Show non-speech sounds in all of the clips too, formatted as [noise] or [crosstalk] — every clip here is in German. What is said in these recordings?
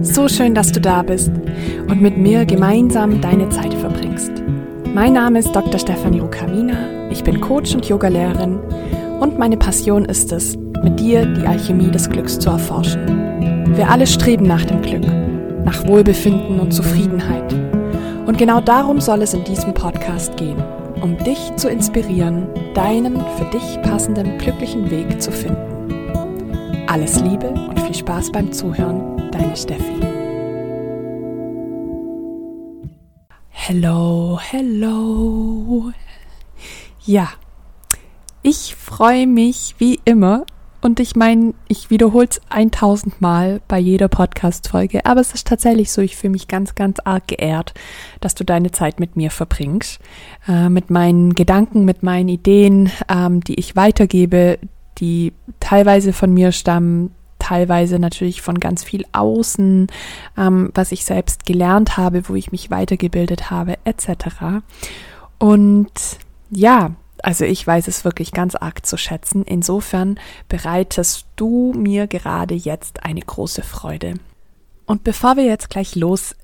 So schön, dass du da bist und mit mir gemeinsam deine Zeit verbringst. Mein Name ist Dr. Stefanie Rukavina, ich bin Coach und Yogalehrerin und meine Passion ist es, mit dir die Alchemie des Glücks zu erforschen. Wir alle streben nach dem Glück, nach Wohlbefinden und Zufriedenheit. Und genau darum soll es in diesem Podcast gehen, um dich zu inspirieren, deinen für dich passenden glücklichen Weg zu finden. Alles Liebe und viel Spaß beim Zuhören, deine Steffi. Hello, hello. Ja, ich freue mich wie immer und ich meine, ich wiederhole es 1000 Mal bei jeder Podcast-Folge, aber es ist tatsächlich so, ich fühle mich ganz, ganz arg geehrt, dass du deine Zeit mit mir verbringst, äh, mit meinen Gedanken, mit meinen Ideen, ähm, die ich weitergebe, die teilweise von mir stammen, teilweise natürlich von ganz viel außen, ähm, was ich selbst gelernt habe, wo ich mich weitergebildet habe, etc. Und ja, also ich weiß es wirklich ganz arg zu schätzen. Insofern bereitest du mir gerade jetzt eine große Freude. Und bevor wir jetzt gleich los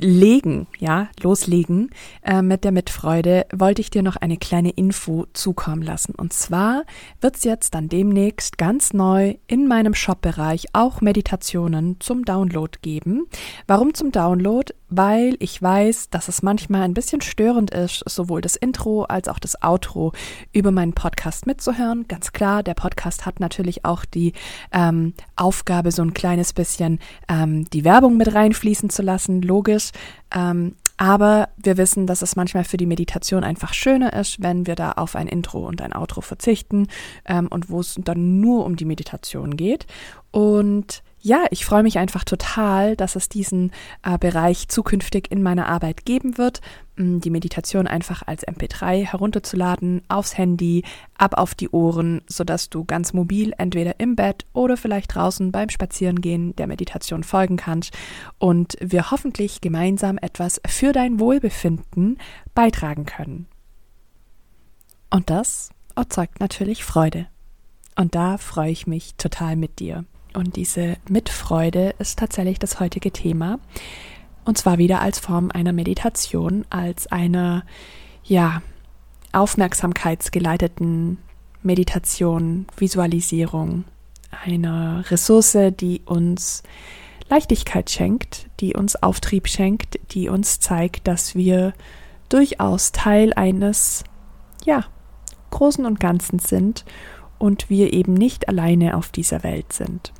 legen, ja, loslegen äh, mit der Mitfreude, wollte ich dir noch eine kleine Info zukommen lassen. Und zwar wird es jetzt dann demnächst ganz neu in meinem Shop-Bereich auch Meditationen zum Download geben. Warum zum Download? Weil ich weiß, dass es manchmal ein bisschen störend ist, sowohl das Intro als auch das Outro über meinen Podcast mitzuhören. Ganz klar, der Podcast hat natürlich auch die ähm, Aufgabe, so ein kleines bisschen ähm, die Werbung mit reinfließen zu lassen, logisch. Ähm, aber wir wissen, dass es manchmal für die Meditation einfach schöner ist, wenn wir da auf ein Intro und ein Outro verzichten ähm, und wo es dann nur um die Meditation geht. Und ja, ich freue mich einfach total, dass es diesen äh, Bereich zukünftig in meiner Arbeit geben wird. Die Meditation einfach als MP3 herunterzuladen, aufs Handy, ab auf die Ohren, sodass du ganz mobil entweder im Bett oder vielleicht draußen beim Spazierengehen der Meditation folgen kannst und wir hoffentlich gemeinsam etwas für dein Wohlbefinden beitragen können. Und das erzeugt natürlich Freude. Und da freue ich mich total mit dir. Und diese Mitfreude ist tatsächlich das heutige Thema. Und zwar wieder als Form einer Meditation, als einer, ja, aufmerksamkeitsgeleiteten Meditation, Visualisierung, einer Ressource, die uns Leichtigkeit schenkt, die uns Auftrieb schenkt, die uns zeigt, dass wir durchaus Teil eines, ja, Großen und Ganzen sind und wir eben nicht alleine auf dieser Welt sind.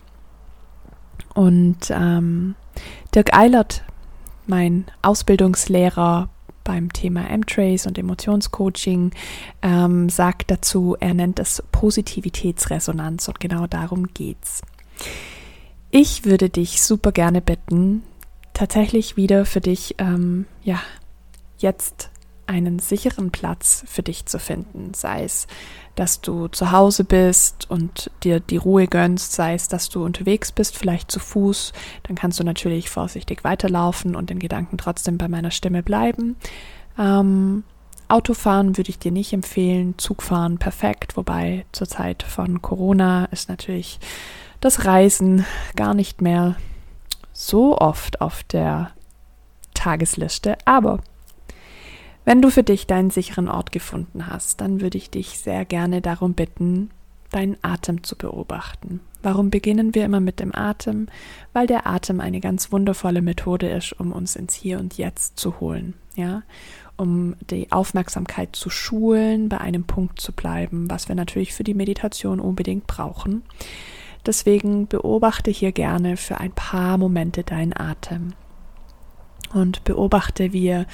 Und ähm, Dirk Eilert, mein Ausbildungslehrer beim Thema M-Trace und Emotionscoaching, ähm, sagt dazu, er nennt es Positivitätsresonanz und genau darum geht's. Ich würde dich super gerne bitten, tatsächlich wieder für dich, ähm, ja, jetzt einen sicheren Platz für dich zu finden, sei es dass du zu Hause bist und dir die Ruhe gönnst, sei es, dass du unterwegs bist, vielleicht zu Fuß, dann kannst du natürlich vorsichtig weiterlaufen und den Gedanken trotzdem bei meiner Stimme bleiben. Ähm, Autofahren würde ich dir nicht empfehlen, Zugfahren perfekt, wobei zur Zeit von Corona ist natürlich das Reisen gar nicht mehr so oft auf der Tagesliste, aber wenn du für dich deinen sicheren Ort gefunden hast, dann würde ich dich sehr gerne darum bitten, deinen Atem zu beobachten. Warum beginnen wir immer mit dem Atem? Weil der Atem eine ganz wundervolle Methode ist, um uns ins Hier und Jetzt zu holen, ja, um die Aufmerksamkeit zu schulen, bei einem Punkt zu bleiben, was wir natürlich für die Meditation unbedingt brauchen. Deswegen beobachte hier gerne für ein paar Momente deinen Atem und beobachte, wie er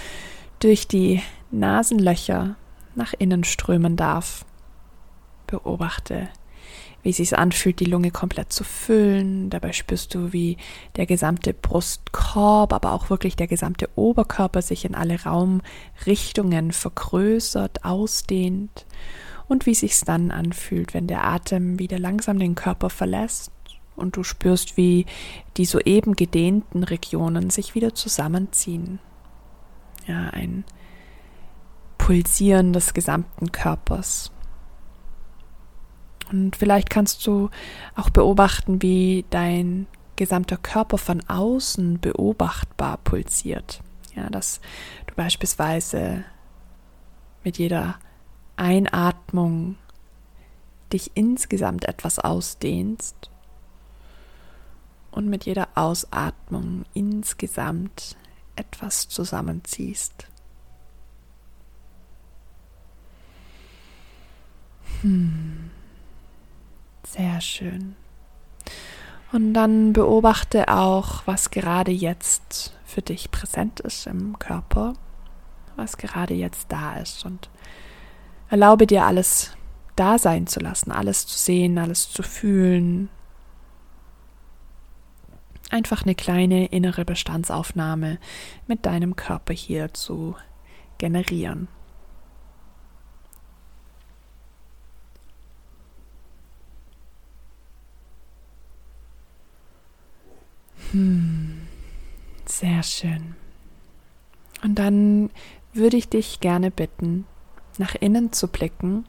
durch die Nasenlöcher nach innen strömen darf. Beobachte, wie es sich anfühlt, die Lunge komplett zu füllen. Dabei spürst du, wie der gesamte Brustkorb, aber auch wirklich der gesamte Oberkörper sich in alle Raumrichtungen vergrößert, ausdehnt und wie sich dann anfühlt, wenn der Atem wieder langsam den Körper verlässt und du spürst, wie die soeben gedehnten Regionen sich wieder zusammenziehen ja, ein Pulsieren des gesamten Körpers. Und vielleicht kannst du auch beobachten, wie dein gesamter Körper von außen beobachtbar pulsiert. Ja, dass du beispielsweise mit jeder Einatmung dich insgesamt etwas ausdehnst und mit jeder Ausatmung insgesamt etwas zusammenziehst. Hm. Sehr schön. Und dann beobachte auch, was gerade jetzt für dich präsent ist im Körper, was gerade jetzt da ist und erlaube dir alles da sein zu lassen, alles zu sehen, alles zu fühlen. Einfach eine kleine innere Bestandsaufnahme mit deinem Körper hier zu generieren. Hm, sehr schön. Und dann würde ich dich gerne bitten, nach innen zu blicken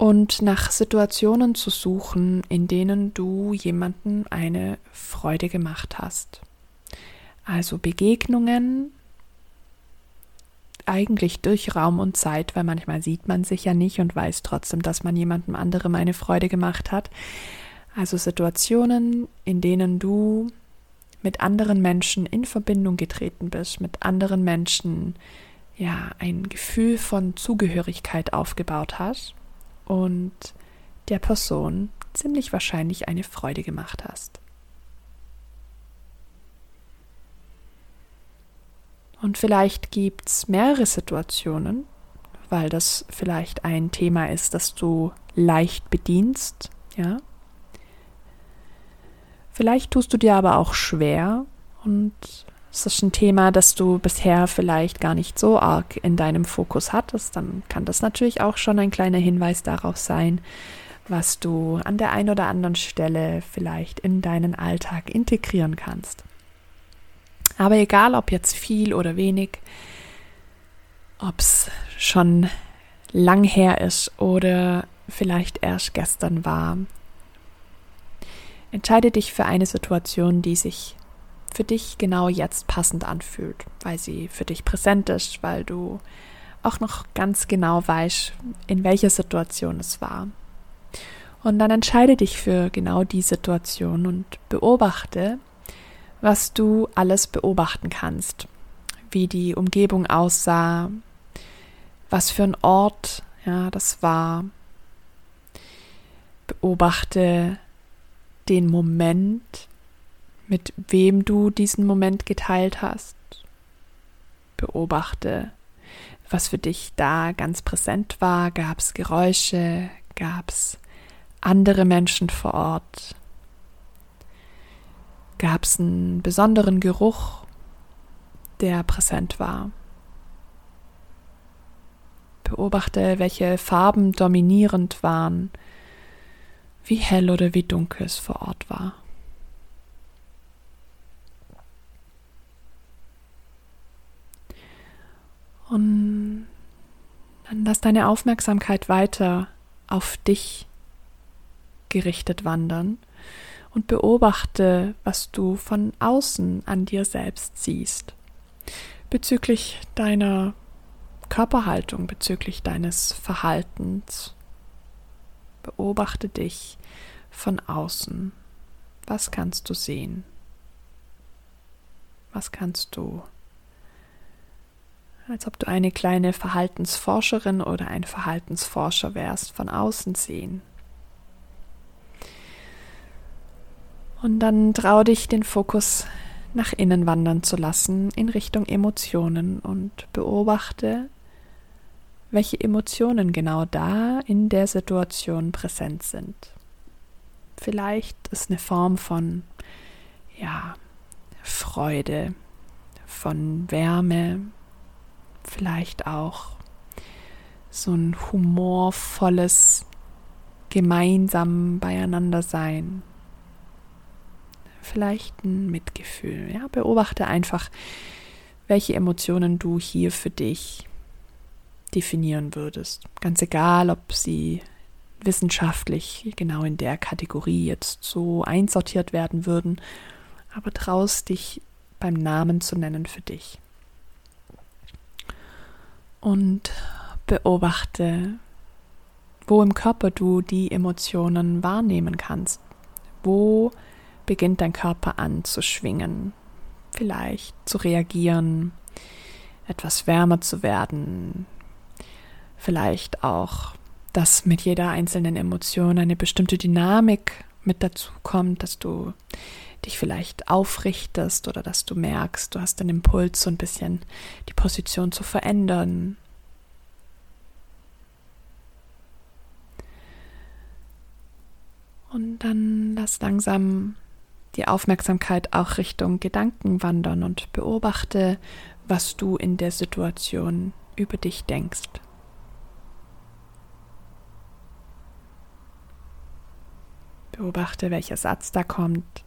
und nach Situationen zu suchen, in denen du jemandem eine Freude gemacht hast. Also Begegnungen, eigentlich durch Raum und Zeit, weil manchmal sieht man sich ja nicht und weiß trotzdem, dass man jemandem anderem eine Freude gemacht hat. Also Situationen, in denen du mit anderen Menschen in Verbindung getreten bist, mit anderen Menschen ja ein Gefühl von Zugehörigkeit aufgebaut hast und der Person ziemlich wahrscheinlich eine Freude gemacht hast. Und vielleicht gibt es mehrere Situationen, weil das vielleicht ein Thema ist, das du leicht bedienst, ja, Vielleicht tust du dir aber auch schwer und es ist ein Thema, das du bisher vielleicht gar nicht so arg in deinem Fokus hattest, dann kann das natürlich auch schon ein kleiner Hinweis darauf sein, was du an der einen oder anderen Stelle vielleicht in deinen Alltag integrieren kannst. Aber egal, ob jetzt viel oder wenig, ob es schon lang her ist oder vielleicht erst gestern war, Entscheide dich für eine Situation, die sich für dich genau jetzt passend anfühlt, weil sie für dich präsent ist, weil du auch noch ganz genau weißt, in welcher Situation es war. Und dann entscheide dich für genau die Situation und beobachte, was du alles beobachten kannst, wie die Umgebung aussah, was für ein Ort ja, das war. Beobachte den Moment, mit wem du diesen Moment geteilt hast. Beobachte, was für dich da ganz präsent war. Gab es Geräusche? Gab es andere Menschen vor Ort? Gab es einen besonderen Geruch, der präsent war? Beobachte, welche Farben dominierend waren wie hell oder wie dunkel es vor Ort war. Und dann lass deine Aufmerksamkeit weiter auf dich gerichtet wandern und beobachte, was du von außen an dir selbst siehst. Bezüglich deiner Körperhaltung, bezüglich deines Verhaltens, Beobachte dich von außen. Was kannst du sehen? Was kannst du, als ob du eine kleine Verhaltensforscherin oder ein Verhaltensforscher wärst, von außen sehen? Und dann trau dich, den Fokus nach innen wandern zu lassen in Richtung Emotionen und beobachte, welche Emotionen genau da in der Situation präsent sind. Vielleicht ist eine Form von, ja, Freude, von Wärme, vielleicht auch so ein humorvolles gemeinsam beieinander sein. Vielleicht ein Mitgefühl. Ja, beobachte einfach, welche Emotionen du hier für dich definieren würdest. Ganz egal, ob sie wissenschaftlich genau in der Kategorie jetzt so einsortiert werden würden, aber traust dich beim Namen zu nennen für dich. Und beobachte, wo im Körper du die Emotionen wahrnehmen kannst. Wo beginnt dein Körper an zu schwingen, vielleicht zu reagieren, etwas wärmer zu werden, vielleicht auch, dass mit jeder einzelnen Emotion eine bestimmte Dynamik mit dazu kommt, dass du dich vielleicht aufrichtest oder dass du merkst, du hast den Impuls, so ein bisschen die Position zu verändern. Und dann lass langsam die Aufmerksamkeit auch Richtung Gedanken wandern und beobachte, was du in der Situation über dich denkst. Beobachte, welcher Satz da kommt.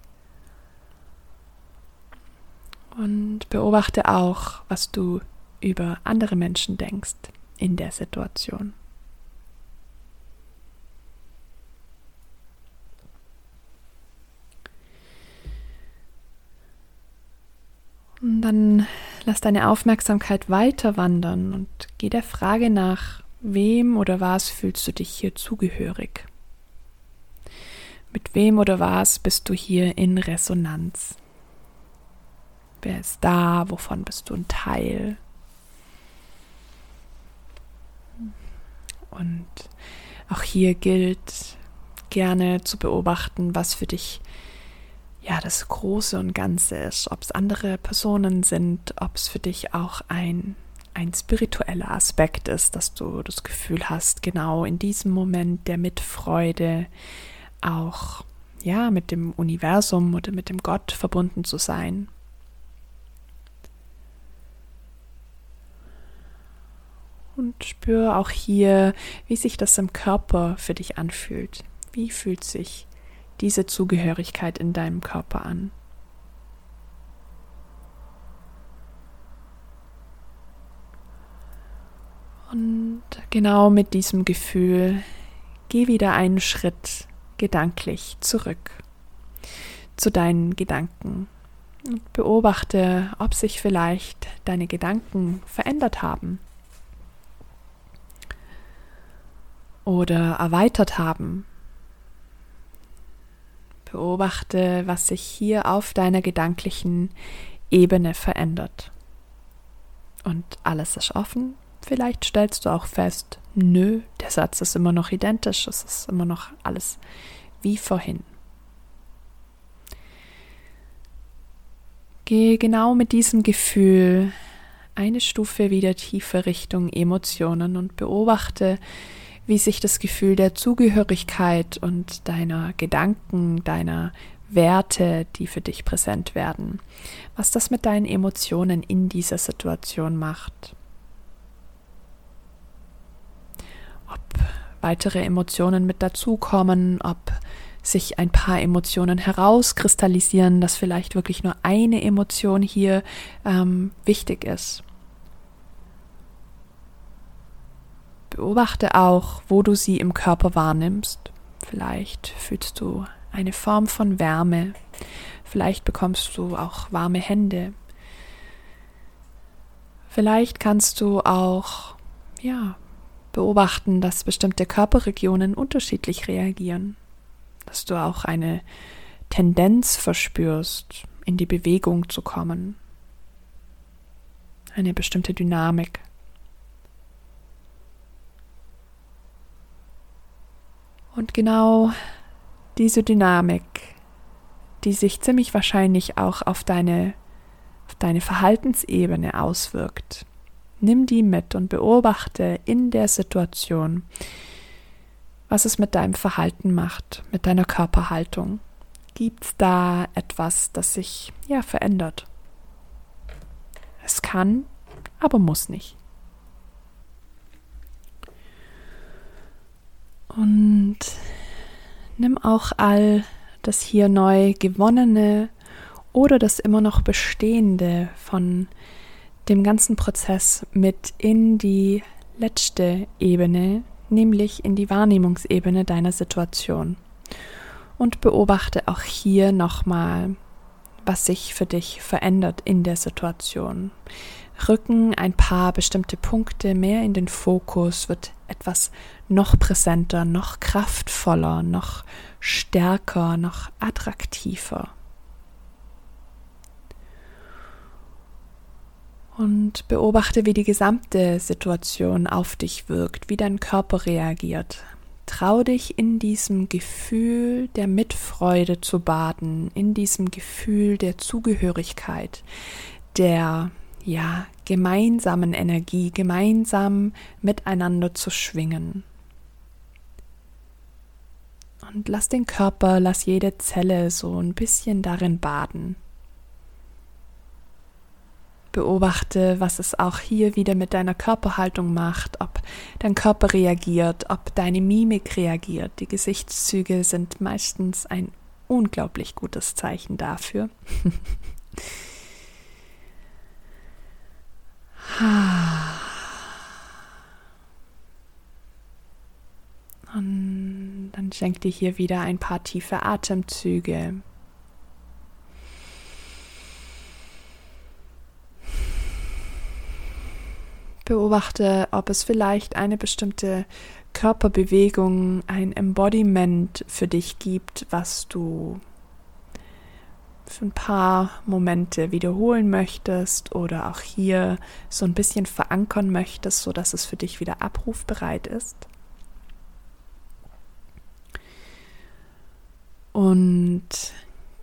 Und beobachte auch, was du über andere Menschen denkst in der Situation. Und dann lass deine Aufmerksamkeit weiter wandern und geh der Frage nach, wem oder was fühlst du dich hier zugehörig? Mit wem oder was bist du hier in Resonanz? Wer ist da? Wovon bist du ein Teil? Und auch hier gilt gerne zu beobachten, was für dich ja das Große und Ganze ist, ob es andere Personen sind, ob es für dich auch ein ein spiritueller Aspekt ist, dass du das Gefühl hast, genau in diesem Moment der Mitfreude auch ja mit dem Universum oder mit dem Gott verbunden zu sein. Und spür auch hier, wie sich das im Körper für dich anfühlt. Wie fühlt sich diese Zugehörigkeit in deinem Körper an. Und genau mit diesem Gefühl geh wieder einen Schritt gedanklich zurück zu deinen Gedanken und beobachte, ob sich vielleicht deine Gedanken verändert haben oder erweitert haben Beobachte, was sich hier auf deiner gedanklichen Ebene verändert. Und alles ist offen. Vielleicht stellst du auch fest, nö, der Satz ist immer noch identisch, es ist immer noch alles wie vorhin. Gehe genau mit diesem Gefühl eine Stufe wieder tiefer Richtung Emotionen und beobachte, wie sich das Gefühl der Zugehörigkeit und deiner Gedanken, deiner Werte, die für dich präsent werden, was das mit deinen Emotionen in dieser Situation macht. Ob weitere Emotionen mit dazukommen, ob sich ein paar Emotionen herauskristallisieren, dass vielleicht wirklich nur eine Emotion hier ähm, wichtig ist. Beobachte auch, wo du sie im Körper wahrnimmst. Vielleicht fühlst du eine Form von Wärme. Vielleicht bekommst du auch warme Hände. Vielleicht kannst du auch, ja, beobachten, dass bestimmte Körperregionen unterschiedlich reagieren. Dass du auch eine Tendenz verspürst, in die Bewegung zu kommen. Eine bestimmte Dynamik. Und genau diese Dynamik, die sich ziemlich wahrscheinlich auch auf deine, auf deine Verhaltensebene auswirkt, nimm die mit und beobachte in der Situation, was es mit deinem Verhalten macht, mit deiner Körperhaltung. Gibt es da etwas, das sich ja verändert? Es kann, aber muss nicht. Und nimm auch all das hier neu gewonnene oder das immer noch bestehende von dem ganzen Prozess mit in die letzte Ebene, nämlich in die Wahrnehmungsebene deiner Situation. Und beobachte auch hier nochmal, was sich für dich verändert in der Situation. Rücken ein paar bestimmte Punkte mehr in den Fokus, wird etwas noch präsenter, noch kraftvoller, noch stärker, noch attraktiver. Und beobachte, wie die gesamte Situation auf dich wirkt, wie dein Körper reagiert. Trau dich in diesem Gefühl der Mitfreude zu baden, in diesem Gefühl der Zugehörigkeit, der ja gemeinsamen Energie, gemeinsam miteinander zu schwingen. Und lass den Körper, lass jede Zelle so ein bisschen darin baden. Beobachte, was es auch hier wieder mit deiner Körperhaltung macht, ob dein Körper reagiert, ob deine Mimik reagiert. Die Gesichtszüge sind meistens ein unglaublich gutes Zeichen dafür. [laughs] [sighs] Und dann schenk dir hier wieder ein paar tiefe Atemzüge. Beobachte, ob es vielleicht eine bestimmte Körperbewegung, ein Embodiment für dich gibt, was du für ein paar Momente wiederholen möchtest oder auch hier so ein bisschen verankern möchtest, sodass es für dich wieder abrufbereit ist. Und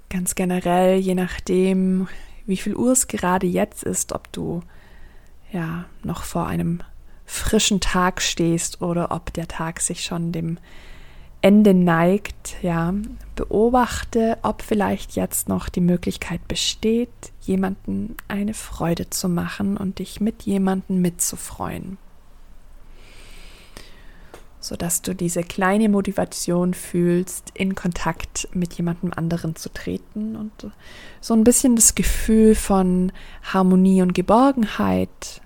ganz generell, je nachdem, wie viel Uhr es gerade jetzt ist, ob du ja noch vor einem frischen Tag stehst oder ob der Tag sich schon dem Ende neigt, ja, beobachte, ob vielleicht jetzt noch die Möglichkeit besteht, jemanden eine Freude zu machen und dich mit jemanden mitzufreuen. Sodass du diese kleine Motivation fühlst, in Kontakt mit jemandem anderen zu treten und so ein bisschen das Gefühl von Harmonie und Geborgenheit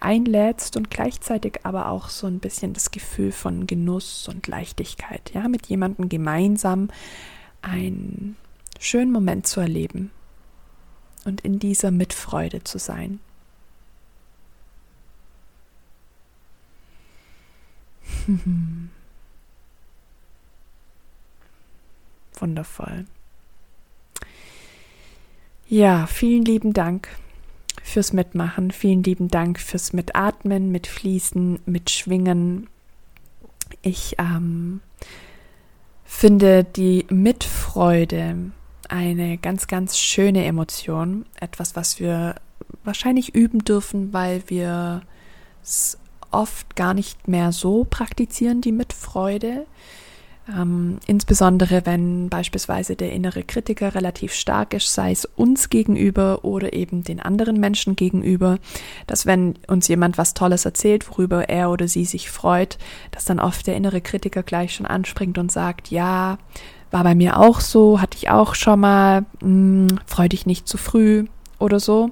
einlädst und gleichzeitig aber auch so ein bisschen das Gefühl von Genuss und Leichtigkeit, ja, mit jemandem gemeinsam einen schönen Moment zu erleben und in dieser Mitfreude zu sein. [laughs] Wundervoll. Ja, vielen lieben Dank fürs Mitmachen. Vielen lieben Dank fürs Mitatmen, Mitfließen, Mitschwingen. Ich ähm, finde die Mitfreude eine ganz, ganz schöne Emotion. Etwas, was wir wahrscheinlich üben dürfen, weil wir es oft gar nicht mehr so praktizieren, die Mitfreude. Ähm, insbesondere wenn beispielsweise der innere Kritiker relativ stark ist, sei es uns gegenüber oder eben den anderen Menschen gegenüber, dass wenn uns jemand was Tolles erzählt, worüber er oder sie sich freut, dass dann oft der innere Kritiker gleich schon anspringt und sagt, ja, war bei mir auch so, hatte ich auch schon mal, mh, hm, freu dich nicht zu früh oder so.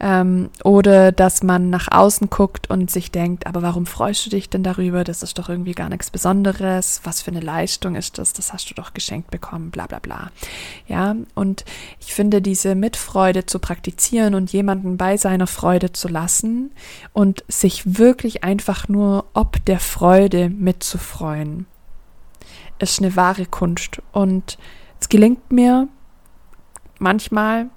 Ähm, oder dass man nach außen guckt und sich denkt, aber warum freust du dich denn darüber? Das ist doch irgendwie gar nichts Besonderes. Was für eine Leistung ist das? Das hast du doch geschenkt bekommen, bla bla bla. Ja, und ich finde, diese Mitfreude zu praktizieren und jemanden bei seiner Freude zu lassen und sich wirklich einfach nur ob der Freude mitzufreuen, ist eine wahre Kunst. Und es gelingt mir manchmal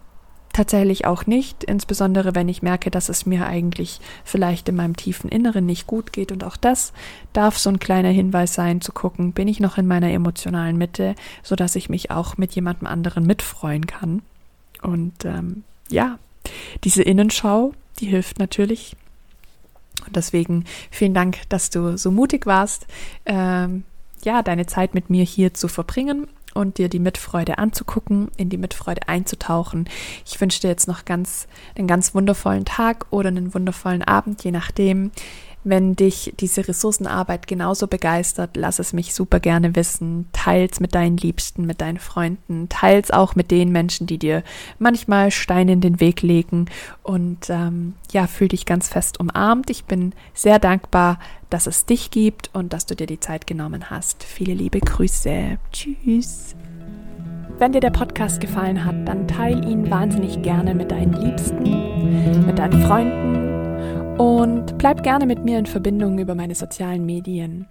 tatsächlich auch nicht, insbesondere wenn ich merke, dass es mir eigentlich vielleicht in meinem tiefen Inneren nicht gut geht. Und auch das darf so ein kleiner Hinweis sein, zu gucken, bin ich noch in meiner emotionalen Mitte, sodass ich mich auch mit jemandem anderen mitfreuen kann. Und ähm, ja, diese Innenschau, die hilft natürlich. Und deswegen vielen Dank, dass du so mutig warst, ähm, ja, deine Zeit mit mir hier zu verbringen und dir die Mitfreude anzugucken, in die Mitfreude einzutauchen. Ich wünsche dir jetzt noch ganz einen ganz wundervollen Tag oder einen wundervollen Abend, je nachdem, Wenn dich diese Ressourcenarbeit genauso begeistert, lass es mich super gerne wissen. Teils mit deinen Liebsten, mit deinen Freunden, teils auch mit den Menschen, die dir manchmal Steine in den Weg legen. Und ähm, ja, fühl dich ganz fest umarmt. Ich bin sehr dankbar, dass es dich gibt und dass du dir die Zeit genommen hast. Viele liebe Grüße. Tschüss. Wenn dir der Podcast gefallen hat, dann teile ihn wahnsinnig gerne mit deinen Liebsten, mit deinen Freunden und bleib gerne mit mir in Verbindung über meine sozialen Medien.